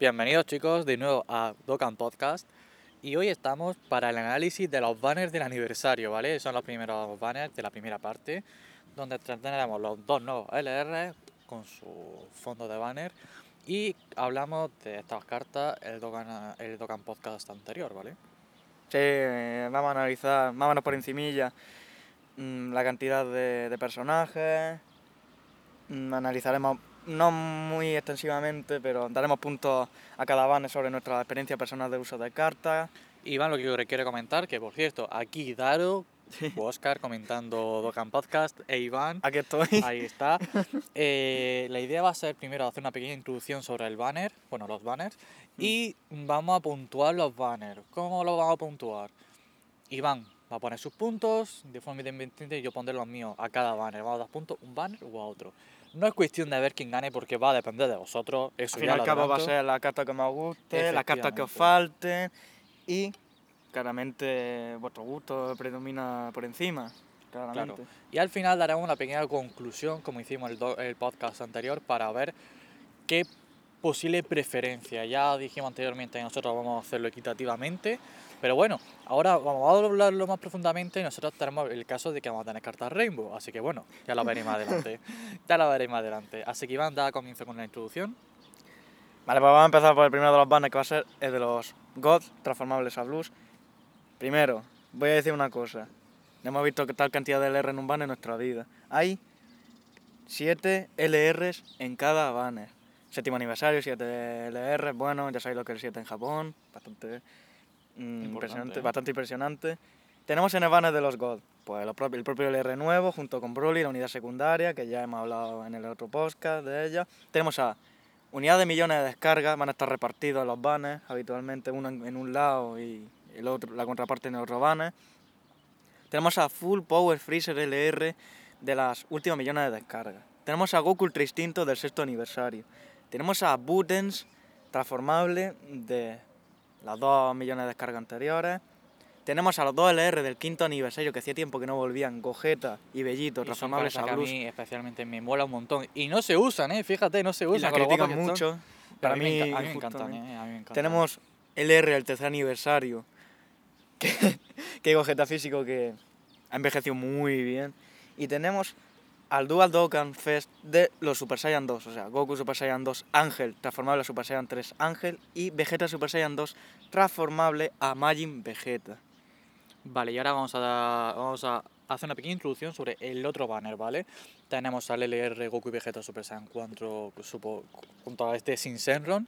Bienvenidos chicos de nuevo a Dokkan Podcast y hoy estamos para el análisis de los banners del aniversario, ¿vale? Son los primeros banners de la primera parte donde tendremos los dos nuevos LR con su fondo de banner y hablamos de estas cartas el Dokkan, el Dokkan Podcast anterior, ¿vale? Sí, vamos a analizar menos por encimilla mm, la cantidad de, de personajes, mm, analizaremos no muy extensivamente, pero daremos puntos a cada banner sobre nuestra experiencia personal de uso de cartas. Iván, lo que yo quiero comentar, que por cierto, aquí Daro, Oscar comentando Dokkan Podcast, e Iván, Aquí estoy. ahí está. Eh, la idea va a ser primero hacer una pequeña introducción sobre el banner, bueno, los banners, y vamos a puntuar los banners. ¿Cómo los vamos a puntuar? Iván va a poner sus puntos de forma independiente y yo pondré los míos a cada banner. Vamos a dar puntos a un banner o a otro. No es cuestión de ver quién gane porque va a depender de vosotros. Eso Al fin y al cabo va a ser la carta que más guste, las cartas que os falten y claramente vuestro gusto predomina por encima. Claro. Claramente. Y al final daremos una pequeña conclusión, como hicimos el, do- el podcast anterior, para ver qué posible preferencia. Ya dijimos anteriormente que nosotros vamos a hacerlo equitativamente, pero bueno, ahora vamos a hablarlo más profundamente y nosotros tenemos el caso de que vamos a tener cartas Rainbow, así que bueno, ya lo veréis más adelante. ya lo veréis más adelante. Así que Iván, da comienzo con la introducción. Vale, pues vamos a empezar por el primero de los banners que va a ser el de los Gods transformables a Blues. Primero, voy a decir una cosa. No hemos visto tal cantidad de LR en un banner en nuestra vida. Hay 7 LRs en cada banner. Séptimo aniversario, 7 LR. Bueno, ya sabéis lo que es el 7 en Japón. Bastante mm, impresionante. ¿eh? Bastante impresionante. Tenemos en el banner de los God, pues lo propio- el propio LR nuevo junto con Broly, la unidad secundaria, que ya hemos hablado en el otro podcast de ella. Tenemos a unidades de millones de descargas, van a estar repartidos los banners habitualmente, uno en, en un lado y el otro, la contraparte en el otro banner. Tenemos a Full Power Freezer LR de las últimas millones de descargas. Tenemos a Goku Ultra Instinto del sexto aniversario. Tenemos a Buttons transformable de las dos millones de descargas anteriores. Tenemos a los dos LR del quinto aniversario que hacía tiempo que no volvían, Gogeta y Bellito, Y cartas a Blues. a mí especialmente me mola un montón. Y no se usan, ¿eh? Fíjate, no se Y usan. la lo critican mucho. Para a mí, mí, me enca- a mí me encantan, justamente. ¿eh? A mí me encantan. Tenemos LR al tercer aniversario, que, que Gogeta físico que ha envejecido muy bien. Y tenemos al Dual Dokkan Fest de los Super Saiyan 2, o sea, Goku Super Saiyan 2 Ángel transformable a Super Saiyan 3 Ángel y Vegeta Super Saiyan 2 transformable a Majin Vegeta. Vale, y ahora vamos a, vamos a hacer una pequeña introducción sobre el otro banner, ¿vale? Tenemos al LR Goku y Vegeta Super Saiyan 4 supo- junto a este Sin Senron.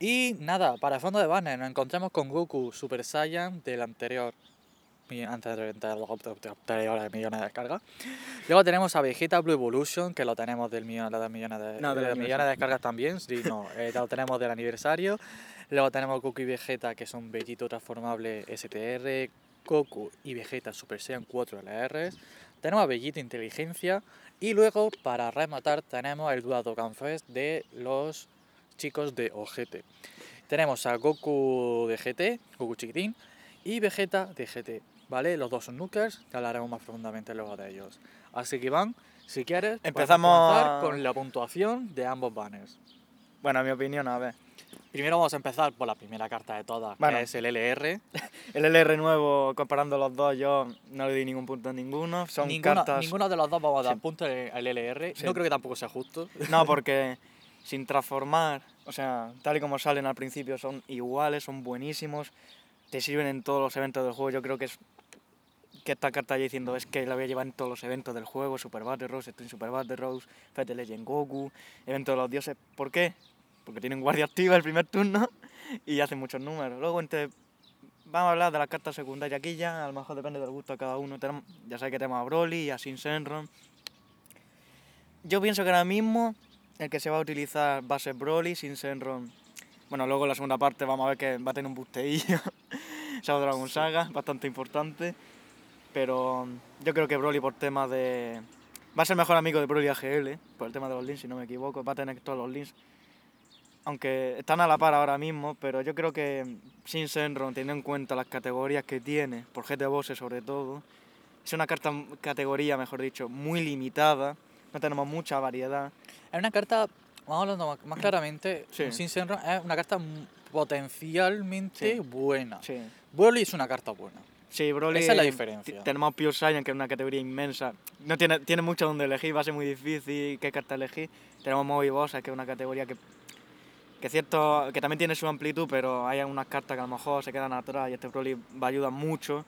Y nada, para fondo de banner nos encontramos con Goku Super Saiyan del anterior antes de anterior de millones de descargas. Luego tenemos a Vegeta Blue Evolution, que lo tenemos del millón, de millones de, No, de millones de descargas también. Sí, no, eh, lo tenemos del aniversario. Luego tenemos Goku y Vegeta, que son Bellito transformable STR, Goku y Vegeta Super Saiyan 4 LRs. Tenemos a Bellito Inteligencia. Y luego, para rematar, tenemos el Dual Dokkan Fest de los chicos de OGT. Tenemos a Goku de GT, Goku chiquitín, y Vegeta de GT. ¿Vale? Los dos son Nukers, que hablaremos más profundamente luego de ellos. Así que Iván, si quieres, Empezamos con la puntuación de ambos banners. Bueno, mi opinión, a ver. Primero vamos a empezar por la primera carta de todas, Bueno. que es el LR. El LR nuevo, comparando los dos, yo no le di ningún punto a ninguno. Son cartas... ninguno de los dos vamos a dar Sí. punto al al LR. Sí. No creo que tampoco sea justo. No, porque sin transformar, o sea, tal y como salen al principio, son iguales, son buenísimos, te sirven en todos los eventos del juego. Yo creo que es que esta carta ya diciendo es que la voy a llevar en todos los eventos del juego, Super Battle Rose, Stream Super Battle Rose, Fate Legend Goku, evento de los dioses. ¿Por qué? Porque tienen guardia activa el primer turno y hacen muchos números. Luego entre vamos a hablar de las cartas secundarias aquí ya, a lo mejor depende del gusto de cada uno. Ya sabéis que tenemos a Broly y a Sin Senron. Yo pienso que ahora mismo el que se va a utilizar va a ser Broly, Sin Senron. Bueno, luego en la segunda parte vamos a ver que va a tener un busteillo. Shadow Dragon. Saga, bastante importante. Pero yo creo que Broly por tema de... Va a ser mejor amigo de Broly AGL, por el tema de los links, si no me equivoco. Va a tener todos los links. Aunque están a la par ahora mismo, pero yo creo que Sin Senron, teniendo en cuenta las categorías que tiene, por GT Bosses sobre todo, es una carta categoría, mejor dicho, muy limitada. No tenemos mucha variedad. Es una carta Vamos hablando más, claramente, Sí. Sin Senran es una carta potencialmente Sí. buena. Sí. Broly es una carta buena. Sí, Broly. Esa es la diferencia. Tenemos Pure Saiyan, que es una categoría inmensa. No tiene, tiene mucho donde elegir, va a ser muy difícil qué carta elegir. Tenemos Moby Bossa, que es una categoría que. Que cierto, que también tiene su amplitud, pero hay algunas cartas que a lo mejor se quedan atrás y este Broly va a ayudar mucho.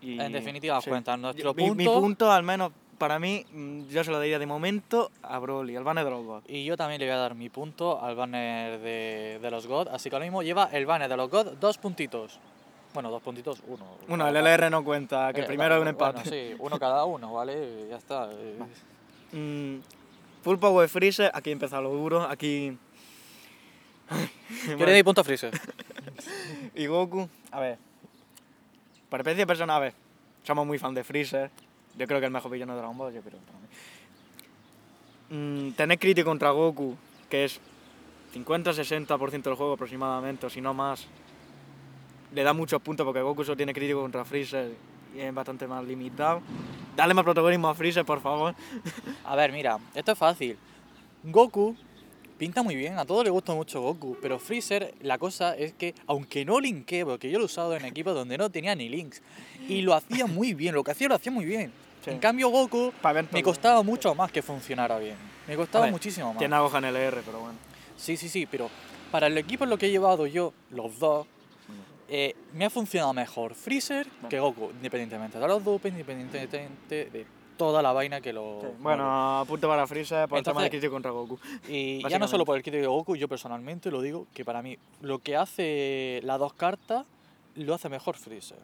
Y, En definitiva, cuenta nuestro Mi- Mi, punto. punto, al menos para mí, mm, yo se lo daría de momento a Broly, al banner de los gods. Y yo también le voy a dar mi punto al banner de, de los God. Así que ahora mismo lleva el banner de los God dos puntitos. Bueno, dos puntitos, uno. Bueno, el LR no cuenta, que Eh, el primero es un bueno, empate. sí, uno cada uno, ¿vale? Ya está. eh. Mm, full Power Freezer, aquí empieza lo duro, aquí... Le doy punto Freezer. Y Goku, a ver, por especie de persona, a ver, somos muy fan de Freezer, yo creo que el mejor villano de Dragon Ball, yo creo. para. Mm, tener crítico contra Goku, que es 50-60% del juego aproximadamente, o si no más, le da muchos puntos porque Goku solo tiene crítico contra Freezer y es bastante más limitado. Dale más protagonismo a Freezer, por favor. A ver, mira, esto es fácil. Goku pinta muy bien, a todos les gusta mucho Goku, pero Freezer, la cosa es que, aunque no linkee, porque yo lo he usado en equipos donde no tenía ni links, y lo hacía muy bien, lo que hacía lo hacía muy bien. Sí. En cambio, Goku me costaba mucho más que funcionara bien. Me costaba ver, muchísimo más. Tiene a Gohan LR, pero bueno. Sí, sí, sí, pero para el equipo en lo que he llevado yo, los dos, eh, me ha funcionado mejor Freezer que Goku, independientemente de los dupes, independientemente de toda la vaina que lo... Sí, Bueno, punto para Freezer por el tema Entonces- crítico contra Goku. Y ya no solo por el kit de Goku, yo personalmente lo digo que para mí lo que hace las dos cartas lo hace mejor Freezer.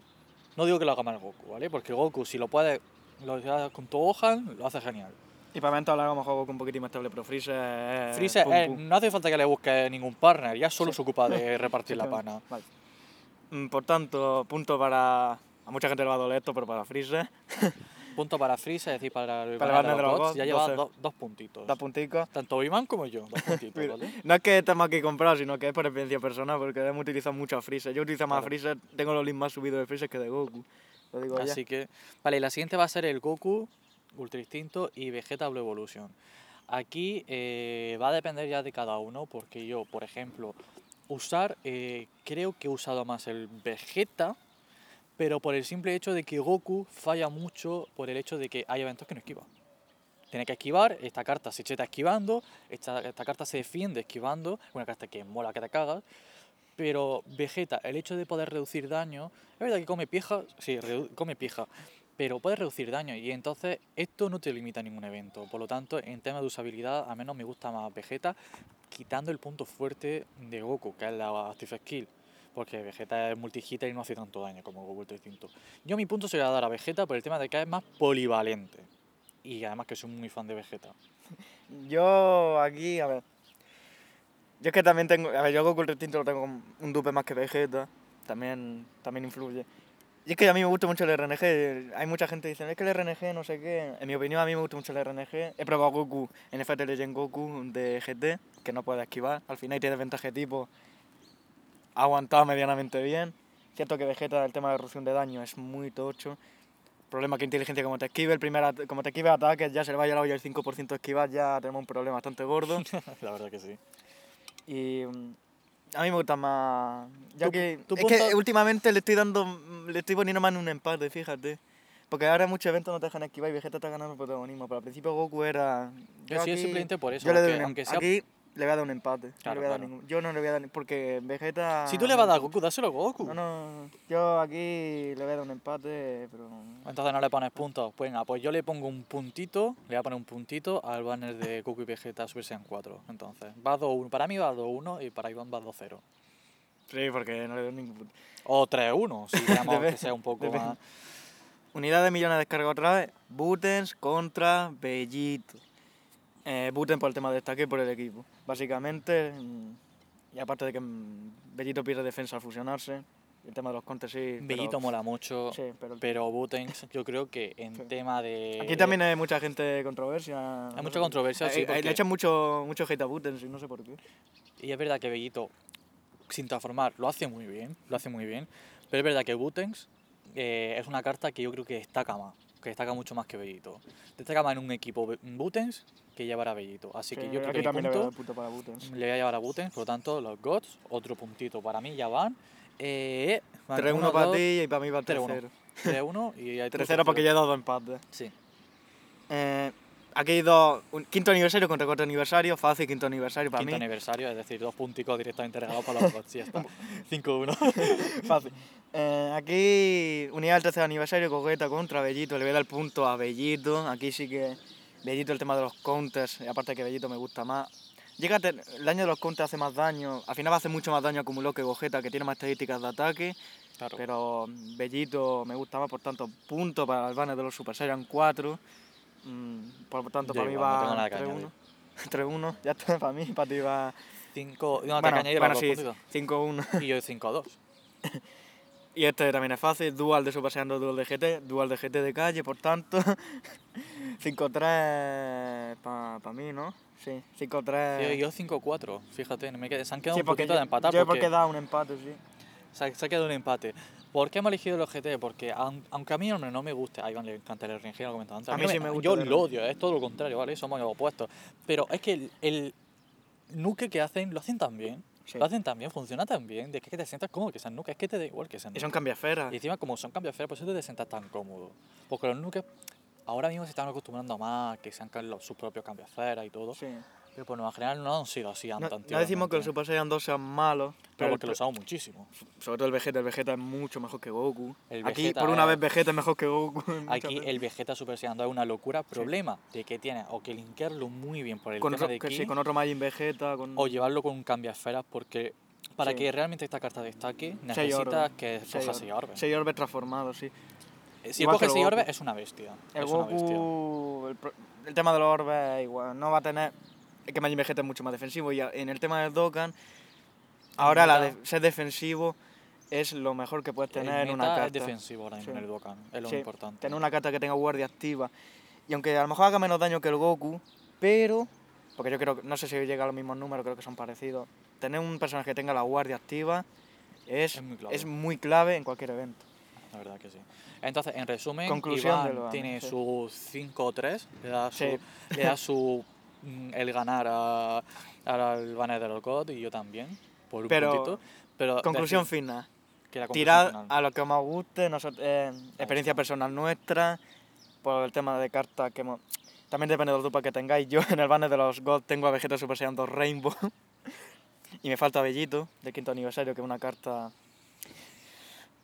No digo que lo haga mal Goku, ¿vale? Porque Goku, si lo puede, lo hace con tu Gohan, lo hace genial. Y para eventos a lo mejor Goku un poquitín más estable, pero Freezer es... Freezer, pum, eh, pum. no hace falta que le busque ningún partner, ya solo se ocupa de repartir la Sí, pana. vale. Mm, Por tanto, punto para... A mucha gente le va a doler esto, pero para Freezer, Punto para Freezer, es decir, para el Para banner de los Gods, ya lleva 12. do- dos puntitos. da punticos. Tanto Iman como yo, dos puntitos, Mira, ¿vale? No es que estemos aquí comprados, sino que es por experiencia personal, porque hemos utilizado mucho a Freezer. Yo utilizo más Claro. Freezer, tengo los links más subidos de Freezer que de Goku. Lo digo ya. Así que, vale, la siguiente va a ser el Goku, Ultra Instinto y Vegeta Blue Evolution. Aquí eh, va a depender ya de cada uno, porque yo, por ejemplo, usar, eh, creo que he usado más el Vegeta, pero por el simple hecho de que Goku falla mucho por el hecho de que hay eventos que no esquiva. Tiene que esquivar, esta carta se cheta esquivando, esta, esta carta se defiende esquivando, una carta que mola que te cagas, pero Vegeta, el hecho de poder reducir daño, es verdad que come pija, sí, come pija, pero puede reducir daño y entonces esto no te limita a ningún evento. Por lo tanto, en tema de usabilidad, a menos me gusta más Vegeta, quitando el punto fuerte de Goku, que es la Active Skill. Porque Vegeta es multi-hitter y no hace tanto daño como Goku Ultra Instinto. Yo mi punto se dar a Vegeta por el tema de que es más polivalente. Y además que soy muy fan de Vegeta. Yo aquí, a ver. Yo es que también tengo. A ver, yo Goku el Instinto lo tengo un dupe más que Vegeta. También, también influye. Y es que a mí me gusta mucho el RNG. Hay mucha gente que dice, es que el RNG no sé qué. En mi opinión, a mí me gusta mucho el RNG. He probado Goku en FT Legend Goku de GT, que no puede esquivar. Al final tiene ventaja de tipo. Ha aguantado medianamente bien. Cierto que Vegeta, el tema de reducción de daño es muy tocho. Problema que inteligencia, como te esquive el primer como te esquive ataques, ya se le vaya la olla el 5% de esquivar, ya tenemos un problema bastante gordo. la verdad que sí. Y mm, a mí me gusta más. Ya que, es que últimamente le estoy dando. mm, Le estoy poniendo más en un empate, fíjate. Porque ahora muchos eventos no te dejan esquivar y Vegeta está ganando protagonismo. Pero al principio Goku era. Yo sí, es simplemente por eso, Yo le doy aunque- un aunque sea- Aquí le voy a dar un empate. no Claro, le voy a dar claro. ningún- Yo no le voy a dar. Porque Vegeta. Si tú le vas a dar a Goku, dáselo a Goku. No, no. Yo aquí le voy a dar un empate, pero. Entonces no le pones puntos. Pues venga, pues yo le pongo un puntito, le voy a poner un puntito al banner de Goku y Vegeta Super Saiyan 4. Entonces, va 2-1. Para mí va 2-1 y para Iván va 2-0. Sí, porque no le doy ningún punto. O 3-1, si queremos que sea un poco más. Unidad de millones de descarga otra vez. Butens contra Bellito. Eh, Buten por el tema de destaque y por el equipo. Básicamente, mm, y aparte de que mm, Bellito pierde defensa al fusionarse, el tema de los contes sí. pero- Bellito mola mucho, Sí, pero pero yo creo que en Sí. tema de... aquí también hay mucha gente controversia. Hay mucha controversia, sí, Hay- hay- porque- Le echan mucho, mucho hate a Butens y no sé por qué. Y es verdad que Bellito, sin transformar, lo hace muy bien, lo hace muy bien. Pero es verdad que Butenx eh, es una carta que yo creo que destaca más. Que destaca mucho más que Bellito. Destaca más en un equipo Butens que llevar a Bellito. Así que yo creo que también le voy a punto dar punto para Butens. le voy a llevar a Butens, por lo tanto, los Gods, otro puntito para mí, ya van. Eh, van 3-1 uno, para ti y para mí va el 3-1. tercero. 3-1 y hay Tercero porque ya he dado dos empates. Sí. Eh, aquí hay dos. un- quinto aniversario contra cuarto aniversario. Fácil, quinto aniversario para Quinto mí. aniversario, es decir, dos punticos directamente regalados para los. Ya está. 5-1. Fácil. Eh, aquí, unidad del tercer aniversario, Coqueta contra Bellito. Le voy a dar el punto a Bellito. Aquí sí que Bellito el tema de los counters, y aparte que Bellito me gusta más. Llega el daño de los counters hace más daño. Al final va a hacer mucho más daño acumulado que Gogeta, que tiene más estadísticas de ataque. Claro. Pero Bellito me gusta más, por tanto, punto para el banner de los Super Saiyan 4. Mm, por tanto, Yo para mí igual, no tengo va que 3-1. 3-1, ya está, para mí, para ti va. 5. No, bueno, bueno, sí, dos puntitos. 5-1. Y yo 5-2. Y este también es fácil, dual de Super Saiyan 2, dual de GT, dual de GT de calle, por tanto. 5-3 para mí, ¿no? Sí, 5-3. Yo, yo 5-4, fíjate, me quedé- se han quedado Sí, un poquito yo, de empatar. yo porque porque he dado un empate, sí. se, ha, se ha quedado un empate. ¿Por qué hemos elegido el GT? Porque aun- aunque a mí hombre, no me guste, a Iván le encanta el RNG, lo comentaba antes. A mí no sí me gusta Yo lo odio, es todo lo contrario, ¿vale? Somos opuestos. Pero es que el, el nuke que hacen, lo hacen tan bien. Sí. Lo hacen tan bien, funciona tan bien, de que, es que te sientas cómodo que sean nuke, es que te da igual que sean Y son nuke. cambiaferas. Y encima, como son cambiaferas, por eso te sientas tan cómodo. Porque los nukes ahora mismo se están acostumbrando más, que sean los- sus propios cambiaferas y todo. Sí. Pero por lo general no han sido así No, no decimos que los Super Saiyan 2 sean malos, Pero porque el lo usamos muchísimo. sobre todo el Vegeta, el Vegeta es mucho mejor que Goku. El Aquí, Vegeta por una es- vez, Vegeta es mejor que Goku. Aquí el Vegeta Super Saiyan 2 es una locura. Problema de que tiene o que linkearlo muy bien por el con tema de que sí, con otro Majin Vegeta, con... o llevarlo con un cambiaesferas porque para Sí. que realmente esta carta destaque necesitas que coja orbes. 6 orbes. Seis orbes transformados, sí. Eh, Si igual coge que el 6 Goku. orbes es una bestia. El es una bestia. Goku, el, pro- el tema de los orbes, igual, no va a tener. Es que Majin Vegeta es mucho más defensivo. Y en el tema del Dokkan, ahora la de- ser defensivo es lo mejor que puedes tener el en una es carta. defensivo ahora mismo Sí. en el Dokkan. Es lo Sí, importante. Tener una carta que tenga guardia activa. Y aunque a lo mejor haga menos daño que el Goku, pero. Porque yo creo que. No sé si llega a los mismos números, creo que son parecidos. Tener un personaje que tenga la guardia activa es, Es muy clave. es muy clave en cualquier evento. La verdad que sí. Entonces, en resumen, Conclusión Iván tiene sí. su 5-3, le da su, le da su mm, el ganar a- al banner de los God y yo también, por un Pero, puntito. Pero Conclusión decir final. que la conclusión Tirad final- a lo que más guste, nosotros, eh, experiencia personal nuestra, por el tema de cartas que hemos... También depende de los dupas que tengáis. Yo en el banner de los God tengo a Vegeta Super Saiyan 2 Rainbow. y me falta Bellito, de quinto aniversario, que es una carta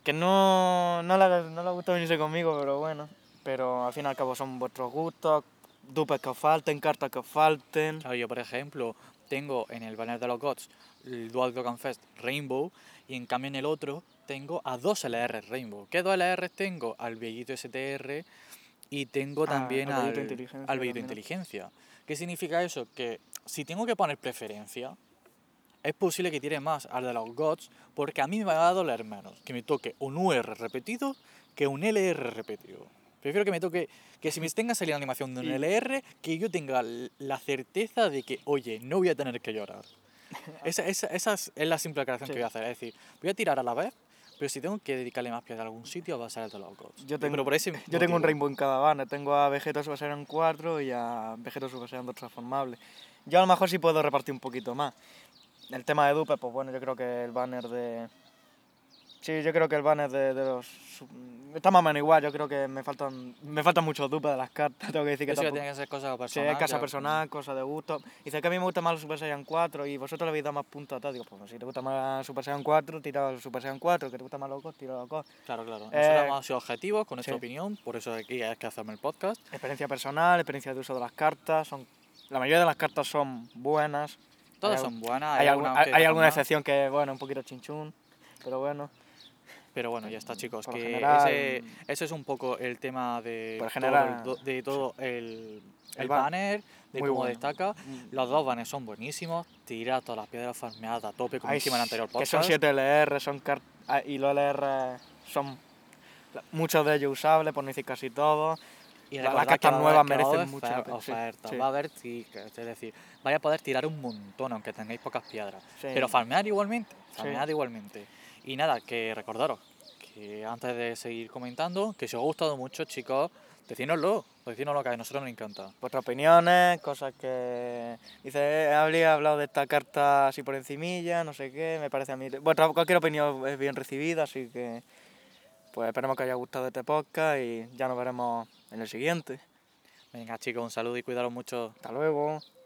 que no, no, le, no le gusta venirse conmigo, pero bueno. Pero al fin y al cabo son vuestros gustos, dupes que falten, cartas que falten. Claro, yo, por ejemplo, tengo en el banner de los Gods el Dual Dokkan Fest Rainbow y en cambio en el otro tengo a dos LR Rainbow. ¿Qué dos LR tengo? Al Bellito STR y tengo Ah, también al al, Inteligencia. Inteligencia. ¿Qué significa eso? Que si tengo que poner preferencia, es posible que tire más al de los Gods porque a mí me va a doler menos que me toque un UR repetido que un LR repetido. Prefiero que me toque, que si me tenga salir la animación de un LR, que yo tenga la certeza de que, oye, no voy a tener que llorar. Esa, esa, esa es la simple aclaración Sí. que voy a hacer. Es decir, voy a tirar a la vez, pero si tengo que dedicarle más piedra a algún sitio, va a ser el de los Gods. Yo tengo- pero por ese Yo tengo un. Rainbow en cada banner. Tengo a Vegeta Super Saiyan 4 y a Vegeta Super Saiyan 2 transformable. Yo a lo mejor sí puedo repartir un poquito más. El tema de dupes, pues bueno, yo creo que el banner de... Sí, yo creo que el banner de, de los... Está más o menos igual, yo creo que me faltan me faltan muchos dupes de las cartas, tengo que decir que Eso tampoco... tiene que ser cosa Sí, personal. es casa personal, cosa de gusto. Dice que a mí me gusta más el Super Saiyan 4 y vosotros le habéis dado más puntos a tal. Digo, pues si te gusta más Super Saiyan 4, tira al Super Saiyan 4, que te gusta más Goku, tira Goku. Claro, claro. Eh, Nosotros hemos sido objetivos con nuestra sí. opinión, por eso aquí hay que hacerme el podcast. Experiencia personal, experiencia de uso de las cartas. Son, la mayoría de las cartas son buenas. Todas Hay son buenas. Hay, algunas hay, alguna excepción que, bueno, un poquito chinchún. Pero bueno, Pero bueno, ya está, chicos. Por Que general, ese, ese es un poco el tema de Por todo, general, el, do- de todo el, El el ban- banner, de cómo bueno. destaca. Los dos banners son buenísimos. Tirar todas las piedras farmeadas a tope, como hay hicimos en el anterior que podcast. son 7 LR, son ah, y los LR son muchos de ellos usables, por no decir casi todos. Y la- las cartas que nuevas que merecen mucho ofer- la pena, sí, ofertas, sí. Va a haber tickets, es decir, vais a poder tirar un montón aunque tengáis pocas piedras. Sí. Pero farmear igualmente, Sí. farmear igualmente. Y nada, que recordaros que antes de seguir comentando, que si os ha gustado mucho, chicos, Decínoslo, decínoslo que a nosotros nos encanta. Vuestras opiniones, cosas que... Dice, habría hablado de esta carta así por encimilla, no sé qué, me parece a mí... Vuestra, cualquier opinión es bien recibida, así que... Pues esperemos que haya gustado este podcast y ya nos veremos en el siguiente. Venga chicos, un saludo y cuidaros mucho. Hasta luego.